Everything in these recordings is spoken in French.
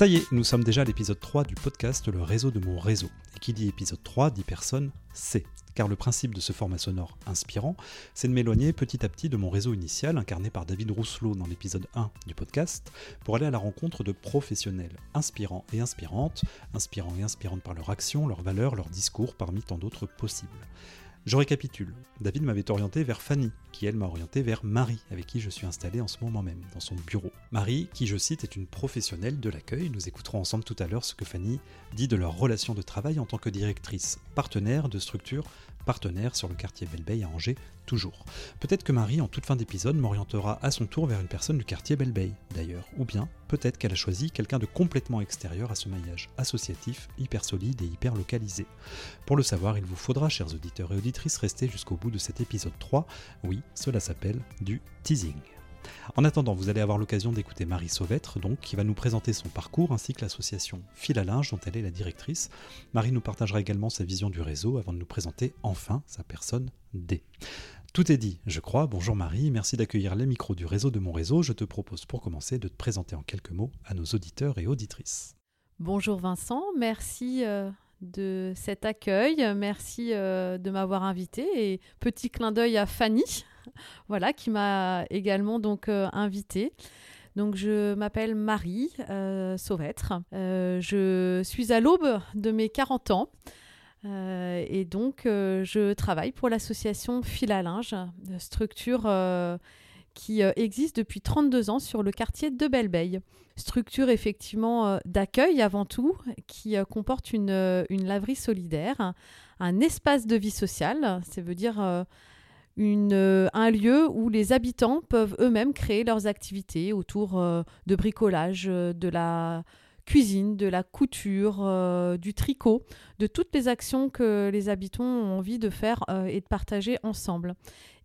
Ça y est, nous sommes déjà à l'épisode 3 du podcast Le réseau de mon réseau. Et qui dit épisode 3 dit personne c'est. Car le principe de ce format sonore inspirant, c'est de m'éloigner petit à petit de mon réseau initial, incarné par David Rousselot dans l'épisode 1 du podcast, pour aller à la rencontre de professionnels inspirants et inspirantes, inspirants et inspirantes par leur action, leurs valeurs, leurs discours, parmi tant d'autres possibles. Je récapitule. David m'avait orienté vers Fanny, qui elle m'a orienté vers Marie, avec qui je suis installé en ce moment même, dans son bureau. Marie, qui je cite, est une professionnelle de l'accueil. Nous écouterons ensemble tout à l'heure ce que Fanny dit de leur relation de travail en tant que directrice, partenaire de structure partenaire sur le quartier Belleveille à Angers, toujours. Peut-être que Marie, en toute fin d'épisode, m'orientera à son tour vers une personne du quartier Belleveille, d'ailleurs, ou bien peut-être qu'elle a choisi quelqu'un de complètement extérieur à ce maillage associatif, hyper solide et hyper localisé. Pour le savoir, il vous faudra, chers auditeurs et auditrices, rester jusqu'au bout de cet épisode 3. Oui, cela s'appelle du teasing. En attendant, vous allez avoir l'occasion d'écouter Marie Sauvêtre, donc, qui va nous présenter son parcours ainsi que l'association Fil à linge dont elle est la directrice. Marie nous partagera également sa vision du réseau avant de nous présenter enfin sa personne D. Tout est dit, je crois. Bonjour Marie, merci d'accueillir les micros du réseau de mon réseau. Je te propose pour commencer de te présenter en quelques mots à nos auditeurs et auditrices. Bonjour Vincent, merci euh, de cet accueil, merci euh, de m'avoir invité et petit clin d'œil à Fanny voilà, qui m'a également donc euh, invitée. Donc je m'appelle Marie euh, Sauvêtre. Euh, je suis à l'aube de mes 40 ans. et donc, je travaille pour l'association Fil à linge, structure qui existe depuis 32 ans sur le quartier de Belleveille. Structure effectivement d'accueil avant tout, qui comporte une, une, laverie solidaire, un espace de vie sociale, ça veut dire euh, un lieu où les habitants peuvent eux-mêmes créer leurs activités autour euh, de bricolage, euh, de la cuisine, de la couture, du tricot, de toutes les actions que les habitants ont envie de faire et de partager ensemble.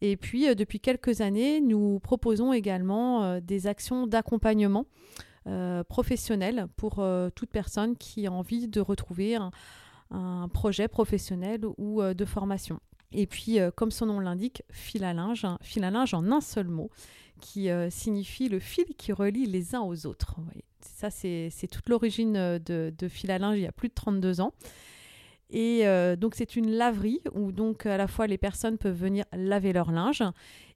Et puis, depuis quelques années, nous proposons également des actions d'accompagnement professionnel pour toute personne qui a envie de retrouver un projet professionnel ou de formation. Et puis, euh, comme son nom l'indique, fil à linge, fil à linge en un seul mot, qui euh, signifie le fil qui relie les uns aux autres. Ça, c'est toute l'origine euh, de, de, fil à linge il y a plus de 32 ans. Et donc, c'est une laverie où donc à la fois les personnes peuvent venir laver leur linge.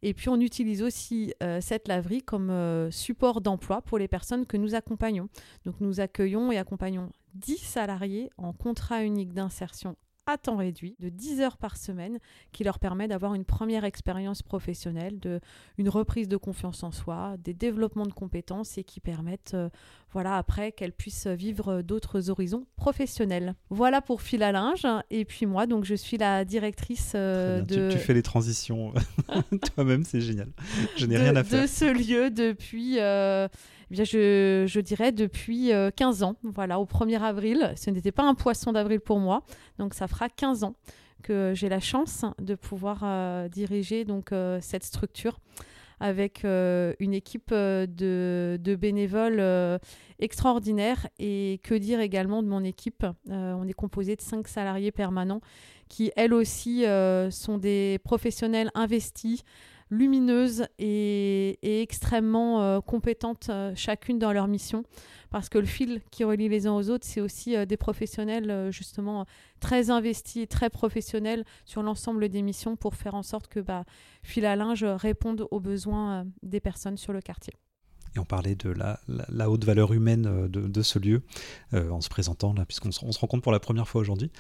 Et puis, on utilise aussi cette laverie comme support d'emploi pour les personnes que nous accompagnons. Donc, nous accueillons et accompagnons 10 salariés en contrat unique d'insertion à temps réduit de 10 heures par semaine qui leur permet d'avoir une première expérience professionnelle, de, une reprise de confiance en soi, des développements de compétences et qui permettent euh, voilà, après qu'elles puissent vivre d'autres horizons professionnels. Voilà pour Fil à linge. Et puis moi, donc je suis la directrice euh, de... Tu, fais les transitions toi-même, c'est génial. Je n'ai rien à faire. De ce lieu depuis... Euh, eh je, dirais depuis 15 euh, ans. Voilà, au 1er avril. Ce n'était pas un poisson d'avril pour moi. Donc, ça fera 15 ans que j'ai la chance de pouvoir euh, diriger donc, euh, cette structure avec une équipe de, de bénévoles extraordinaires. Et que dire également de mon équipe On est composé de 5 salariés permanents qui, elles aussi, sont des professionnels investis lumineuses et, extrêmement euh, compétentes euh, chacune dans leur mission. Parce que le fil qui relie les uns aux autres, c'est aussi euh, des professionnels justement très investis très professionnels sur l'ensemble des missions pour faire en sorte que bah, Fil à linge réponde aux besoins des personnes sur le quartier. Et on parlait de la, haute valeur humaine de, ce lieu en se présentant là, puisqu'on se, se, rend compte pour la première fois aujourd'hui.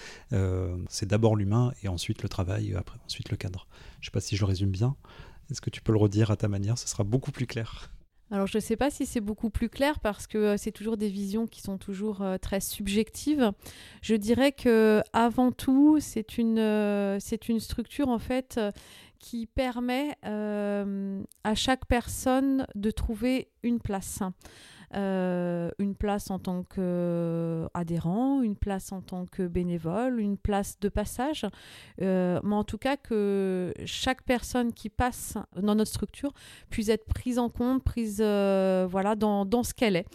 c'est d'abord l'humain et ensuite le travail, après, ensuite le cadre. Je ne sais pas si je résume bien. Est-ce que tu peux le redire à ta manière? Ce sera beaucoup plus clair. Alors je ne sais pas si c'est beaucoup plus clair parce que euh, c'est toujours des visions qui sont toujours euh, très subjectives. Je dirais que avant tout, c'est une, euh, c'est une structure en fait qui permet à chaque personne de trouver une place. Euh, une place en tant qu'adhérent, une place en tant que bénévole, une place de passage, euh, mais en tout cas que chaque personne qui passe dans notre structure puisse être prise en compte, prise euh, voilà, dans, dans ce qu'elle est.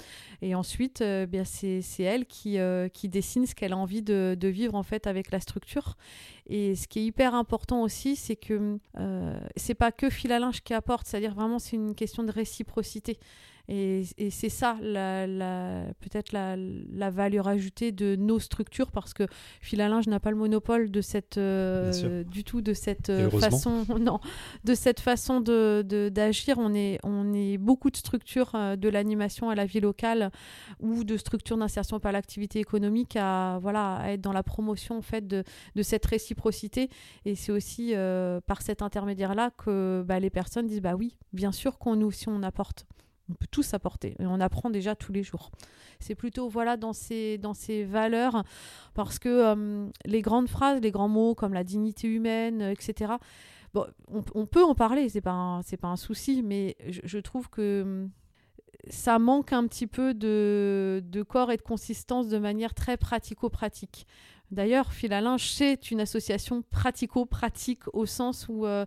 Et ensuite, bien c'est, elle qui, qui dessine ce qu'elle a envie de, de, vivre en fait avec la structure. Et ce qui est hyper important aussi, c'est que c'est pas que fil à linge qui apporte, c'est-à-dire vraiment c'est une question de réciprocité. Et, c'est ça, peut-être la, valeur ajoutée de nos structures, parce que Fil n'a pas le monopole de cette, euh, du tout de cette euh, façon, non, de cette façon de, d'agir. On est, on est beaucoup de structures euh, de l'animation à la vie locale ou de structures d'insertion par l'activité économique à, voilà, être dans la promotion en fait de, de cette réciprocité. Et c'est aussi par cet intermédiaire-là que bah, les personnes disent bah oui, bien sûr qu'on nous aussi on apporte. On peut tous apporter et on apprend déjà tous les jours. C'est plutôt voilà dans ces, dans ces valeurs parce que euh, les grandes phrases, les grands mots comme la dignité humaine, etc. Bon, on, peut en parler, c'est pas c'est pas un souci, mais je, trouve que ça manque un petit peu de, corps et de consistance de manière très pratico-pratique. D'ailleurs, Philalinge, c'est une association pratico-pratique au sens où euh,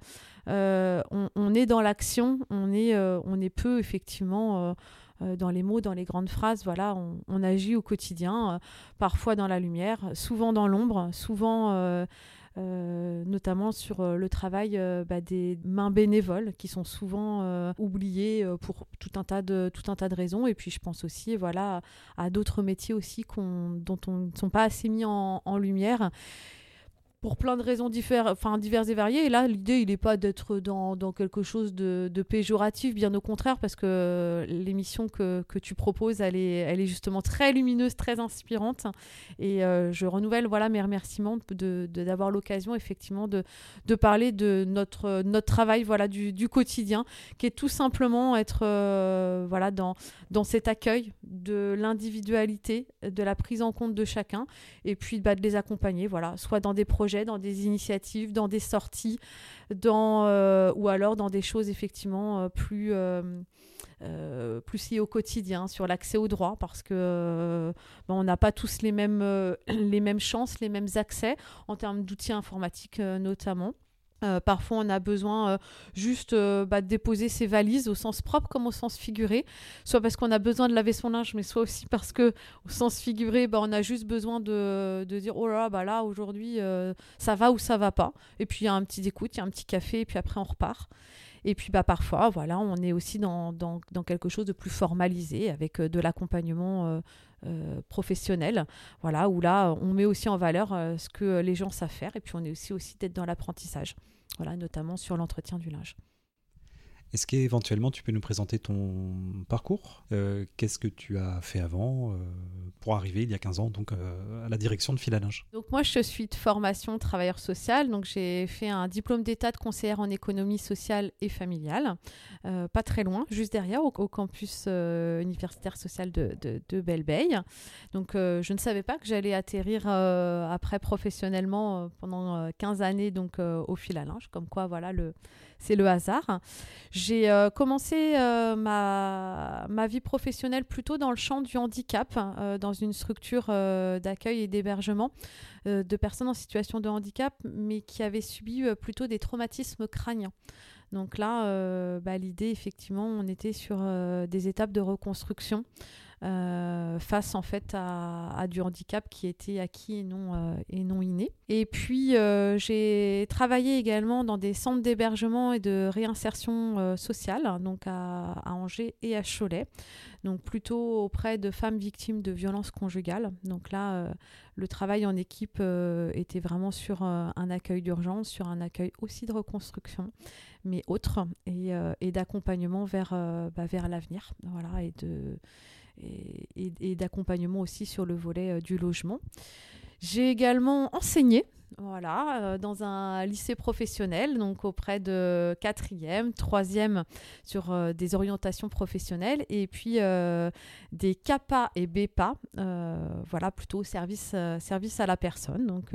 euh, on, est dans l'action, on, est, euh, on est peu effectivement dans les mots, dans les grandes phrases. Voilà, on agit au quotidien, parfois dans la lumière, souvent dans l'ombre, souvent euh, notamment sur euh, le travail euh, bah, des mains bénévoles qui sont souvent oubliées pour tout un, tas de, raisons. Et puis je pense aussi voilà, à, d'autres métiers aussi dont on ne sont pas assez mis en lumière pour plein de raisons diverses et variées. Et là, l'idée, il n'est pas d'être dans, dans, quelque chose de, péjoratif, bien au contraire, parce que l'émission que, que, tu proposes, elle est, elle est justement très lumineuse, très inspirante. Et euh, je renouvelle voilà, mes remerciements de, d'avoir l'occasion, effectivement, de, de parler de notre, notre travail voilà, du, du quotidien, qui est tout simplement être euh, voilà, dans, dans cet accueil de l'individualité, de la prise en compte de chacun, et puis bah, de les accompagner, voilà, soit dans des projets dans des initiatives, dans des sorties, dans, euh, ou alors dans des choses effectivement euh, plus, euh, plus liées au quotidien, sur l'accès aux droits, parce que ben, on n'a pas tous les mêmes, les mêmes chances, les mêmes accès en termes d'outils informatiques notamment. Euh, parfois, on a besoin euh, juste euh, bah, de déposer ses valises au sens propre comme au sens figuré, soit parce qu'on a besoin de laver son linge, mais soit aussi parce que au sens figuré, bah, on a juste besoin de, dire oh là, bah là aujourd'hui ça va ou ça va pas. Et puis il y a un petit écoute, il y a un petit café, et puis après on repart. Et puis bah, parfois, voilà, on est aussi dans, quelque chose de plus formalisé avec de l'accompagnement euh, professionnel, voilà, où là, on met aussi en valeur euh, ce que les gens savent faire, et puis on est aussi, aussi d'être dans l'apprentissage, voilà, notamment sur l'entretien du linge. Est-ce qu'éventuellement tu peux nous présenter ton parcours? Euh, Qu'est-ce que tu as fait avant euh, pour arriver il y a 15 ans donc euh, à la direction de Filalinge Donc moi je suis de formation travailleur social, donc j'ai fait un diplôme d'état de conseillère en économie sociale et familiale, pas très loin, juste derrière au, campus universitaire social de, de, de Donc je ne savais pas que j'allais atterrir après professionnellement pendant 15 années donc au Filalinge, comme quoi voilà le c'est le hasard. J'ai euh, commencé euh, ma, vie professionnelle plutôt dans le champ du handicap, euh, dans une structure d'accueil et d'hébergement de personnes en situation de handicap, mais qui avaient subi plutôt des traumatismes crâniens. Donc là, bah, l'idée, effectivement, on était sur des étapes de reconstruction. Euh, face en fait à, du handicap qui était acquis et non, euh, et non inné. Et puis euh, j'ai travaillé également dans des centres d'hébergement et de réinsertion sociale, donc à, Angers et à Cholet, donc plutôt auprès de femmes victimes de violences conjugales. Donc là, le travail en équipe était vraiment sur un accueil d'urgence, sur un accueil aussi de reconstruction, mais autre, et, et d'accompagnement vers, bah, vers l'avenir, voilà, et de et, d'accompagnement aussi sur le volet euh, du logement. J'ai également enseigné voilà, euh, dans un lycée professionnel, donc auprès de quatrième, troisième sur euh, des orientations professionnelles, et puis des CAPA et BEPA, voilà, plutôt service, service à la personne. Donc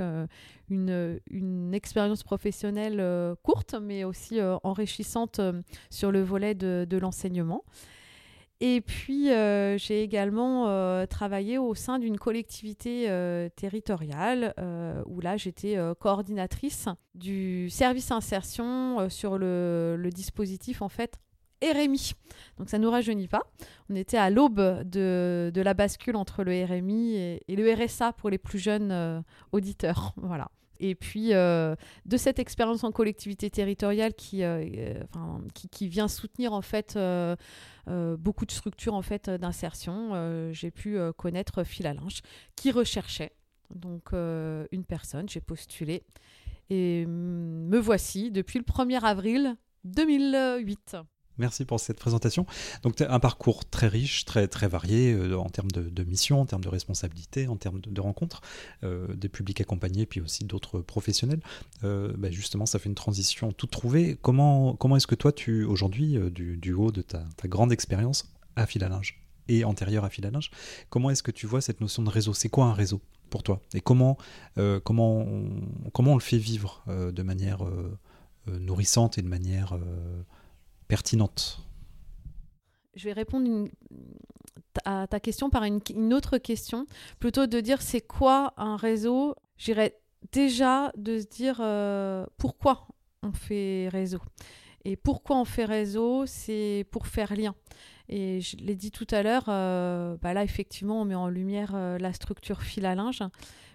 une, une, expérience professionnelle courte, mais aussi enrichissante sur le volet de, de l'enseignement. Et puis, euh, j'ai également euh, travaillé au sein d'une collectivité euh, territoriale où là, j'étais coordinatrice du service insertion sur le, dispositif en fait RMI. Donc ça ne nous rajeunit pas. On était à l'aube de, la bascule entre le RMI et, et, le RSA pour les plus jeunes auditeurs. Voilà. Et puis, de cette expérience en collectivité territoriale qui, qui, qui, vient soutenir en fait beaucoup de structures en fait d'insertion, j'ai pu connaître Philalinge qui recherchait donc une personne. J'ai postulé et mm, me voici depuis le 1er avril 2008. Merci pour cette présentation. Donc, un parcours très riche, très, très varié euh, en termes de, mission, en termes de responsabilité, en termes de, rencontres, euh, des publics accompagnés, puis aussi d'autres professionnels. Euh, bah, justement, ça fait une transition toute trouvée. Comment, comment est-ce que toi, tu aujourd'hui, du, haut de ta, grande expérience à fil à linge et antérieure à fil à linge, comment est-ce que tu vois cette notion de réseau? C'est quoi un réseau pour toi? Et comment, comment, comment on le fait vivre de manière nourrissante et de manière Je vais répondre à ta question par une, autre question, plutôt de dire c'est quoi un réseau? J'irais déjà de se dire euh, pourquoi on fait réseau. Et pourquoi on fait réseau? C'est pour faire lien. Et je l'ai dit tout à l'heure, euh, bah là effectivement on met en lumière euh, la structure fil à linge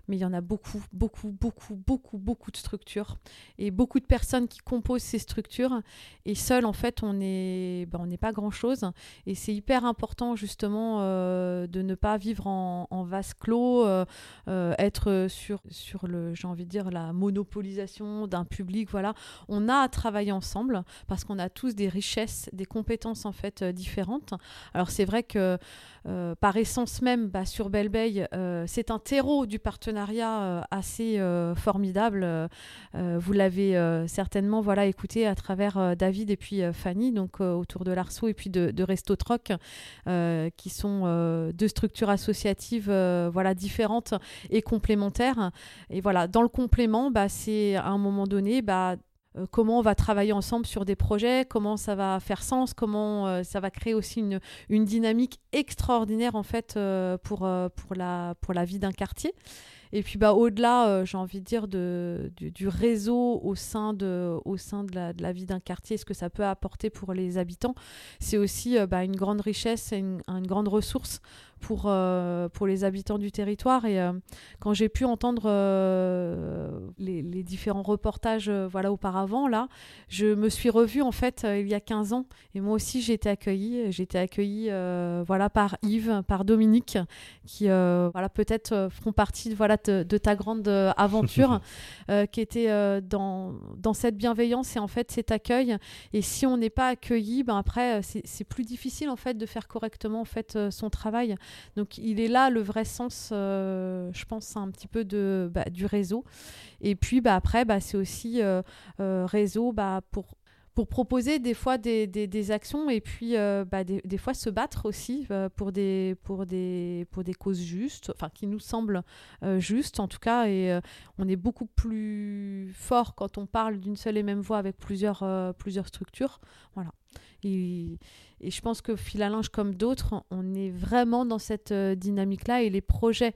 mais il y en a beaucoup, beaucoup, beaucoup, beaucoup, beaucoup de structures et beaucoup de personnes qui composent ces structures. Et seul, en fait, on n'est pas grand-chose. Et c'est hyper important, justement, euh, de ne pas vivre en, vase clos, être sur, sur le, j'ai envie de dire, la monopolisation d'un public. Voilà. On a à travailler ensemble parce qu'on a tous des richesses, des compétences, en fait, différentes. Alors, c'est vrai que euh, par essence même, bah, sur Belle euh, c'est un terreau du partenariat euh, assez formidable. vous l'avez certainement voilà, écouté à travers David et puis Fanny, donc autour de l'Arceau et puis de, de Resto Troc, qui sont deux structures associatives voilà, différentes et complémentaires. Et voilà, dans le complément, bah, c'est à un moment donné bah, euh, comment on va travailler ensemble sur des projets, comment ça va faire sens, comment euh, ça va créer aussi une, dynamique extraordinaire en fait euh, pour, pour, la, pour la vie d'un quartier. Et puis bah, au-delà, j'ai envie de dire, de, du, réseau au sein de, au sein de, la, de la vie d'un quartier, ce que ça peut apporter pour les habitants, c'est aussi bah, une grande richesse et une grande ressource pour, euh, pour les habitants du territoire. Et euh, quand j'ai pu entendre euh, les, les, différents reportages voilà, auparavant, là, je me suis revue en fait il y a 15 ans. Et moi aussi, j'ai été accueillie. J'ai été accueillie voilà, par Yves, par Dominique, qui voilà, peut-être feront partie voilà, de, de ta grande aventure, qui était dans, dans cette bienveillance et en fait cet accueil. Et si on n'est pas accueilli, ben après, c'est plus difficile en fait de faire correctement en fait son travail. Donc il est là le vrai sens, euh, je pense, un petit peu de, bah, du réseau. Et puis bah, après, bah, c'est aussi euh, euh, réseau bah, pour pour proposer des fois des, des, actions et puis bah, des, des, fois se battre aussi pour, des, pour, des, pour des causes justes, enfin qui nous semblent justes en tout cas. Et on est beaucoup plus fort quand on parle d'une seule et même voix avec plusieurs, plusieurs structures. Voilà. Et, et je pense que Philalinge, comme d'autres, on est vraiment dans cette euh, dynamique-là et les projets.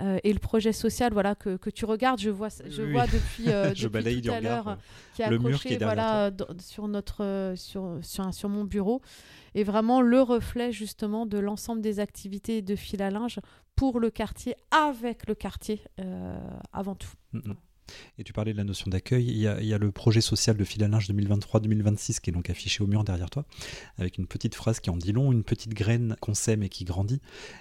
Euh, et le projet social voilà que, que tu regardes je vois je vois depuis, euh, depuis tout à l'heure qui est accroché voilà sur notre sur, sur, sur mon bureau. Et vraiment le reflet justement de l'ensemble des activités de fil à linge pour le quartier avec le quartier avant tout. Mm, mm. Et tu parlais de la notion d'accueil. Il, y a le projet social de Filalinge 2023-2026 qui est donc affiché au mur derrière toi, avec une petite phrase qui en dit long, une petite graine qu'on sème et qui grandit.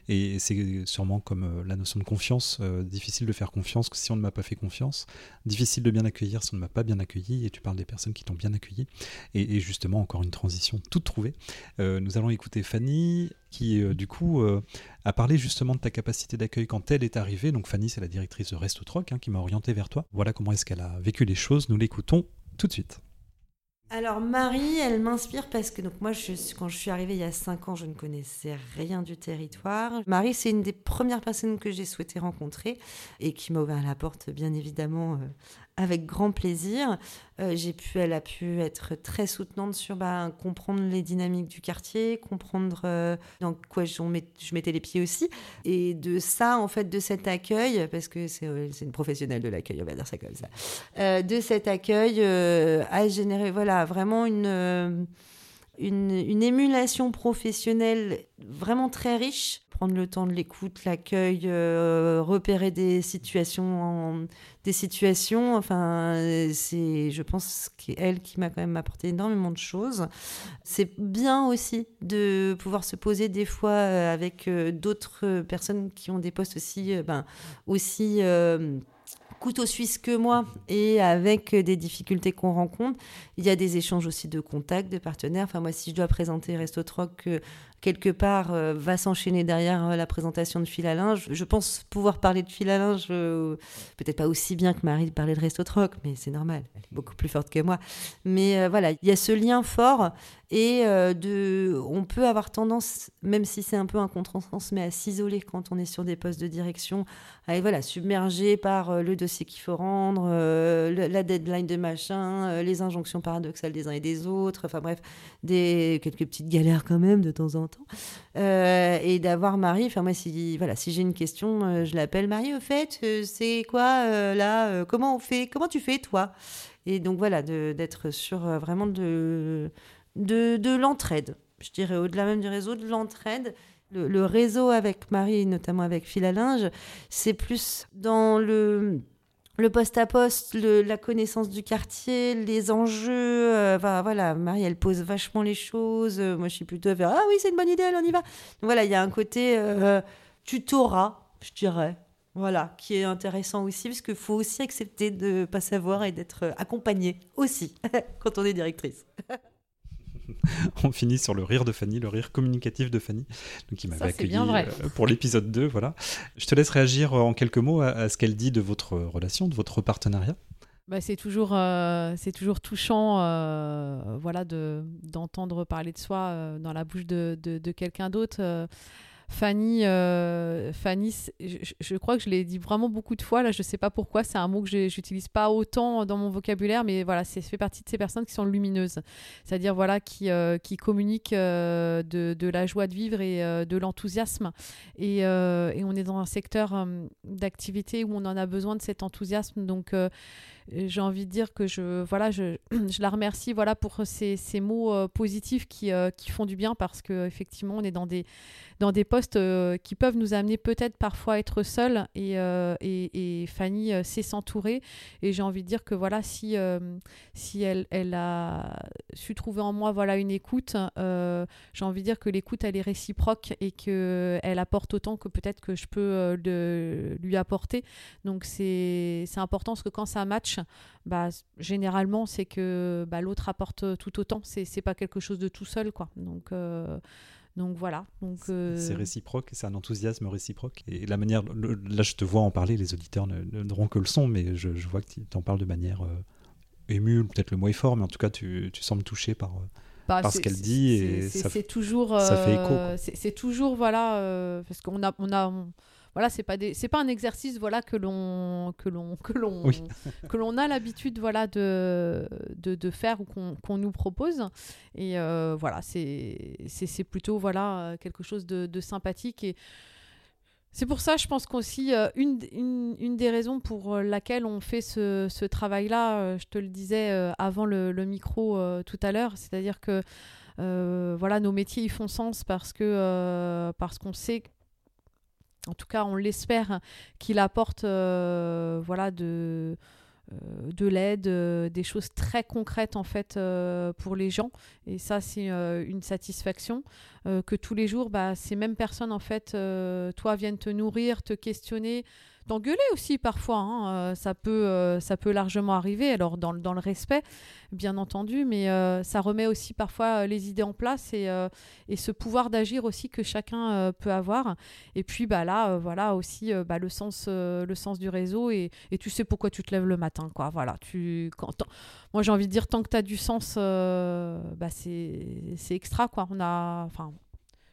Et c'est sûrement comme euh, la notion de confiance. Euh, difficile de faire confiance si on ne m'a pas fait confiance. Difficile de bien accueillir si on ne m'a pas bien accueilli. Et tu parles des personnes qui t'ont bien accueilli. Et, justement, encore une transition toute trouvée. Euh, nous allons écouter Fanny qui euh, du coup euh, a parlé justement de ta capacité d'accueil quand elle est arrivée. Donc Fanny, c'est la directrice de Resto Troc hein, qui m'a orienté vers toi. Voilà comment est-ce qu'elle a vécu les choses. Nous l'écoutons tout de suite. Alors Marie, elle m'inspire parce que donc moi, je, quand je suis arrivée il y a cinq ans, je ne connaissais rien du territoire. Marie, c'est une des premières personnes que j'ai souhaité rencontrer et qui m'a ouvert la porte, bien évidemment, euh, avec grand plaisir. Euh, pu, elle a pu être très soutenante sur bah, comprendre les dynamiques du quartier, comprendre euh, dans quoi je, je, mettais les pieds aussi. Et de ça, en fait, de cet accueil, parce que c'est euh, une professionnelle de l'accueil, on va dire ça comme ça, de cet accueil a généré voilà, vraiment une, une émulation professionnelle vraiment très riche prendre le temps de l'écoute, l'accueil, euh, repérer des situations, des situations. Enfin, c'est, je pense qu'elle qui m'a quand même apporté énormément de choses. C'est bien aussi de pouvoir se poser des fois euh, avec euh, d'autres personnes qui ont des postes aussi, ben, aussi couteau suisse que moi et avec des difficultés qu'on rencontre, il y a des échanges aussi de contacts, de partenaires. Enfin, moi, si je dois présenter Resto Troc quelque part euh, va s'enchaîner derrière euh, la présentation de fil à linge. Je pense pouvoir parler de fil à linge, euh, peut-être pas aussi bien que Marie parlait de Resto Troc, mais c'est normal, elle est beaucoup plus forte que moi. Mais voilà, il y a ce lien fort et de, on peut avoir tendance, même si c'est un peu un contresens, mais à s'isoler quand on est sur des postes de direction, à être voilà, submergé par le dossier qu'il faut rendre, la deadline de machin, les injonctions paradoxales des uns et des autres, enfin bref, des, quelques petites galères quand même de temps en temps euh, et d'avoir Marie, enfin moi si voilà si j'ai une question, euh, je l'appelle Marie au fait, euh, c'est quoi là Comment on fait Comment tu fais toi? Et donc voilà d'être sur vraiment de de, de l'entraide. Je dirais au-delà même du réseau de l'entraide. Le, réseau avec Marie, notamment avec Phil Linge, c'est plus dans le le poste à poste, la connaissance du quartier, les enjeux. Euh, voilà, Marie, elle pose vachement les choses. Euh, moi, je suis plutôt faire Ah oui, c'est une bonne idée, on y va. Voilà, il y a un côté euh, tutorat, je dirais. Voilà, qui est intéressant aussi, parce qu'il faut aussi accepter de ne pas savoir et d'être accompagné aussi quand on est directrice. on finit sur le rire de Fanny, le rire communicatif de Fanny, donc qui m'avait accueilli euh, pour l'épisode 2. Voilà. Je te laisse réagir euh, en quelques mots à, ce qu'elle dit de votre relation, de votre partenariat. Bah, c'est toujours, euh, c'est toujours touchant voilà, d'entendre parler de soi dans la bouche de, de quelqu'un d'autre. Fanny, euh, Fanny je, crois que je l'ai dit vraiment beaucoup de fois. Là, je sais pas pourquoi. C'est un mot que j'utilise pas autant dans mon vocabulaire, mais voilà, c'est fait partie de ces personnes qui sont lumineuses, c'est-à-dire voilà qui euh, qui communiquent euh, de, de, la joie de vivre et de l'enthousiasme. Et, et, on est dans un secteur d'activité où on en a besoin de cet enthousiasme. Donc j'ai envie de dire que je, voilà, je, je la remercie voilà, pour ces, ces mots euh, positifs qui, euh, qui, font du bien parce qu'effectivement, on est dans des, dans des postes euh, qui peuvent nous amener peut-être parfois à être seuls et, et, et, Fanny sait s'entourer. Et j'ai envie de dire que voilà, si, si elle, elle a su trouver en moi voilà, une écoute, j'ai envie de dire que l'écoute, elle est réciproque et qu'elle apporte autant que peut-être que je peux de, lui apporter. Donc c'est important parce que quand ça match, bah, généralement, c'est que bah, l'autre apporte tout autant. C'est, c'est pas quelque chose de tout seul, quoi. Donc, euh, donc voilà. Donc, euh, C'est réciproque, c'est un enthousiasme réciproque. Et la manière, là, je te vois en parler, les auditeurs ne, n'auront que le son, mais je, vois que tu en parles de manière euh, émue, peut-être le mot est fort, mais en tout cas, tu, tu sembles touché par. Bah, par ce qu'elle dit et ça, toujours ça fait écho c'est toujours voilà parce qu'on a on a voilà, c'est pas c'est pas un exercice voilà que l'on que l'on que l'on que l'on a l'habitude voilà de, de, faire ou qu'on nous propose. Et euh, voilà c'est c'est plutôt voilà quelque chose de, sympathique. Et c'est pour ça, je pense qu'aussi, euh, une, une, une, des raisons pour laquelle on fait ce, ce travail-là, euh, je te le disais avant le, le micro tout à l'heure, c'est-à-dire que voilà, nos métiers ils font sens parce que parce qu'on sait en tout cas on l'espère, qu'il apporte euh, voilà, de, euh, de l'aide, euh, des choses très concrètes en fait pour les gens. Et ça c'est une satisfaction que tous les jours, bah, ces mêmes personnes en fait, toi viennent te nourrir, te questionner d'engueuler aussi parfois. Hein, euh, ça, peut, euh, ça peut largement arriver, alors dans, dans le respect, bien entendu, mais euh, ça remet aussi parfois les idées en place et, et ce pouvoir d'agir aussi que chacun peut avoir. Et puis bah, là, voilà aussi bah, le, sens, le sens du réseau et, et, tu sais pourquoi tu te lèves le matin. Quoi. Voilà, tu, quand, moi j'ai envie de dire, tant que tu as du sens, bah, c'est extra. Quoi. On a,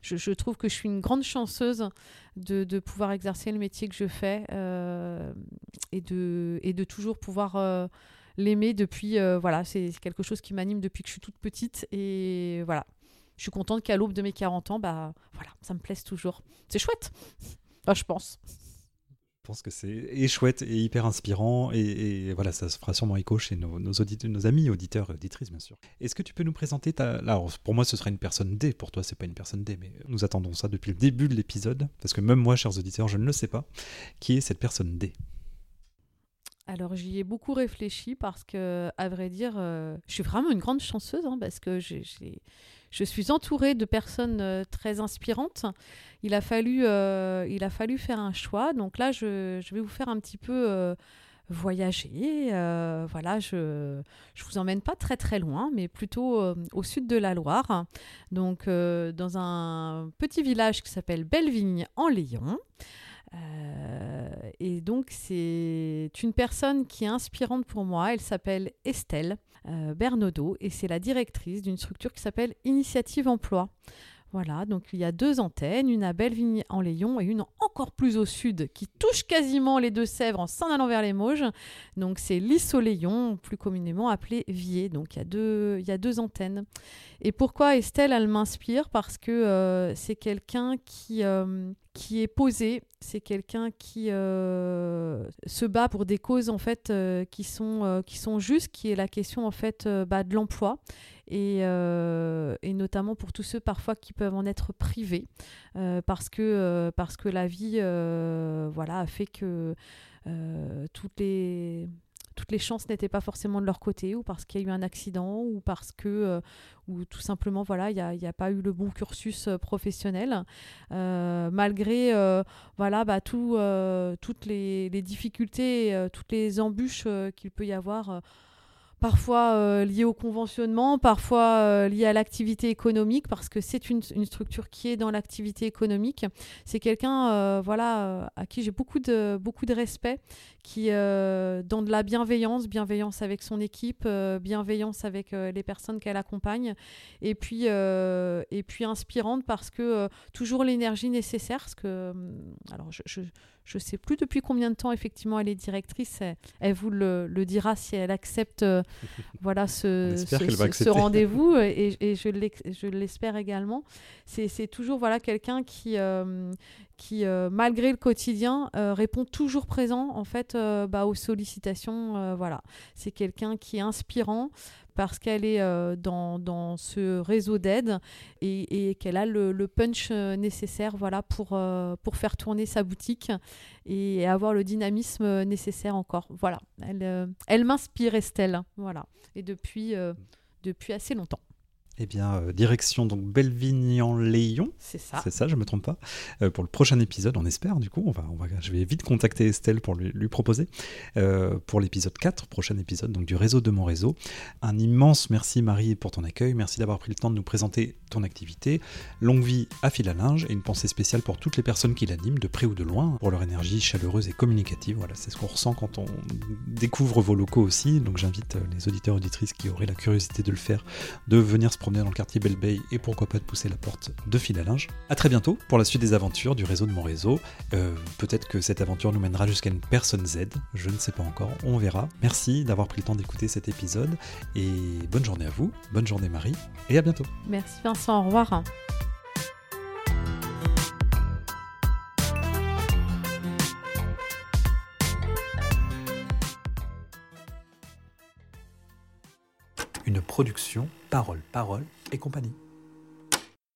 je, trouve que je suis une grande chanceuse de, pouvoir exercer le métier que je fais euh, et, de, toujours pouvoir euh, l'aimer depuis. Euh, voilà, c'est quelque chose qui m'anime depuis que je suis toute petite. Et voilà, je suis contente qu'à l'aube de mes 40 ans, bah voilà, ça me plaise toujours. C'est chouette, je pense. Je pense que c'est chouette et hyper inspirant et, voilà, ça se fera sûrement écho chez nos, amis auditeurs et auditrices, bien sûr. Est-ce que tu peux nous présenter ta... Alors, pour moi, ce sera une personne D, pour toi, c'est pas une personne D, mais nous attendons ça depuis le début de l'épisode, parce que même moi, chers auditeurs, je ne le sais pas, qui est cette personne D? Alors j'y ai beaucoup réfléchi parce que, à vrai dire, euh, je suis vraiment une grande chanceuse hein, parce que je suis entourée de personnes euh, très inspirantes. Il a, fallu, euh, il a fallu faire un choix. Donc là, je, vais vous faire un petit peu voyager. voilà, je ne vous emmène pas très très loin, mais plutôt au sud de la Loire. Donc dans un petit village qui s'appelle Bellevigne en Léon. Euh, et donc, c'est une personne qui est inspirante pour moi. Elle s'appelle Estelle euh, Bernaudot et c'est la directrice d'une structure qui s'appelle Initiative Emploi. Voilà, donc il y a deux antennes, une à Bellevigne en Léon et une encore plus au sud qui touche quasiment les Deux-Sèvres en s'en allant vers les Mauges. Donc c'est l'Issoléon, plus communément appelé Vier. Donc il y, a deux, il y a deux antennes. Et pourquoi Estelle, elle m'inspire? Parce que euh, c'est quelqu'un qui, euh, qui est posé, c'est quelqu'un qui euh, se bat pour des causes en fait qui, sont, qui sont justes, qui est la question en fait bah, de l'emploi euh, et, notamment pour tous ceux parfois qui peuvent en être privés euh, parce, que, euh, parce que la vie voilà, a fait que toutes les toutes les chances n'étaient pas forcément de leur côté, ou parce qu'il y a eu un accident, ou parce que, ou tout simplement, voilà, il n'y a, pas eu le bon cursus professionnel, malgré, voilà, bah, tout, toutes les difficultés, toutes les embûches qu'il peut y avoir parfois euh, au conventionnement, parfois euh, à l'activité économique, parce que c'est une, structure qui est dans l'activité économique. C'est quelqu'un euh, voilà, à qui j'ai beaucoup de, beaucoup de respect, qui dans de la bienveillance, bienveillance avec son équipe, bienveillance avec les personnes qu'elle accompagne, et puis, et puis inspirante parce que toujours l'énergie nécessaire, parce que, alors je je ne sais plus depuis combien de temps, effectivement, elle est directrice. Elle, vous le, dira si elle accepte euh, voilà, ce, ce, rendez-vous. Et, je l'espère également. C'est toujours voilà, quelqu'un qui, euh, qui euh, malgré le quotidien, répond toujours présent en fait, bah, aux sollicitations. voilà. C'est quelqu'un qui est inspirant parce qu'elle est euh, dans, ce réseau d'aide et, qu'elle a le, le, punch euh, nécessaire voilà, pour, euh, pour faire tourner sa boutique et avoir le dynamisme nécessaire encore. Voilà, elle, elle m'inspire Estelle, voilà, et depuis, depuis assez longtemps. Eh bien, euh, direction donc Belvignan-Léon. C'est ça. C'est ça, je ne me trompe pas. Euh, pour le prochain épisode, on espère, du coup. On va, on va, je vais vite contacter Estelle pour lui, lui proposer. Euh, pour l'épisode 4, prochain épisode donc du réseau de mon réseau. Un immense merci, Marie, pour ton accueil. Merci d'avoir pris le temps de nous présenter ton activité. Longue vie à fil à linge et une pensée spéciale pour toutes les personnes qui l'animent, de près ou de loin, pour leur énergie chaleureuse et communicative. Voilà, c'est ce qu'on ressent quand on découvre vos locaux aussi. Donc, j'invite les auditeurs auditrices qui auraient la curiosité de le faire de venir se dans le quartier Belle Bay et pourquoi pas de pousser la porte de fil à linge. A très bientôt pour la suite des aventures du réseau de mon réseau. Euh, peut-être que cette aventure nous mènera jusqu'à une personne Z, je ne sais pas encore, on verra. Merci d'avoir pris le temps d'écouter cet épisode et bonne journée à vous, bonne journée Marie et à bientôt. Merci Vincent, au revoir. Une production Parole, Parole et compagnie.